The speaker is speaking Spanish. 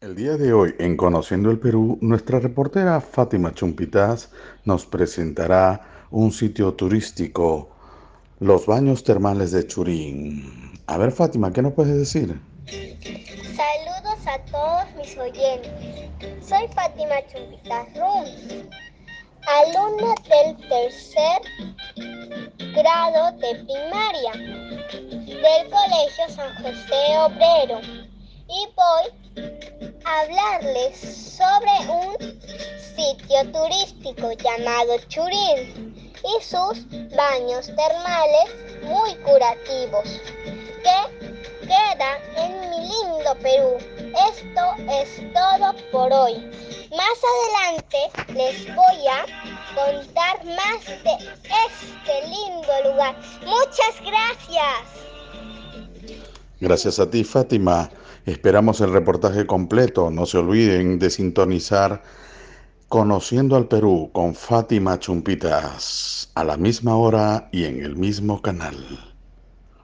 El día de hoy, en Conociendo el Perú, nuestra reportera Fátima Chumpitas nos presentará un sitio turístico, los baños termales de Churín. A ver, Fátima, ¿qué nos puedes decir? Saludos a todos mis oyentes. Soy Fátima Chumpitas Rum, alumna del tercer grado de primaria del Colegio San José Obrero y voy hablarles sobre un sitio turístico llamado Churín y sus baños termales muy curativos que queda en mi lindo Perú. Esto es todo por hoy. Más adelante les voy a contar más de este lindo lugar. Muchas gracias. Gracias a ti, Fátima. Esperamos el reportaje completo. No se olviden de sintonizar Conociendo al Perú con Fátima Chumpitas a la misma hora y en el mismo canal.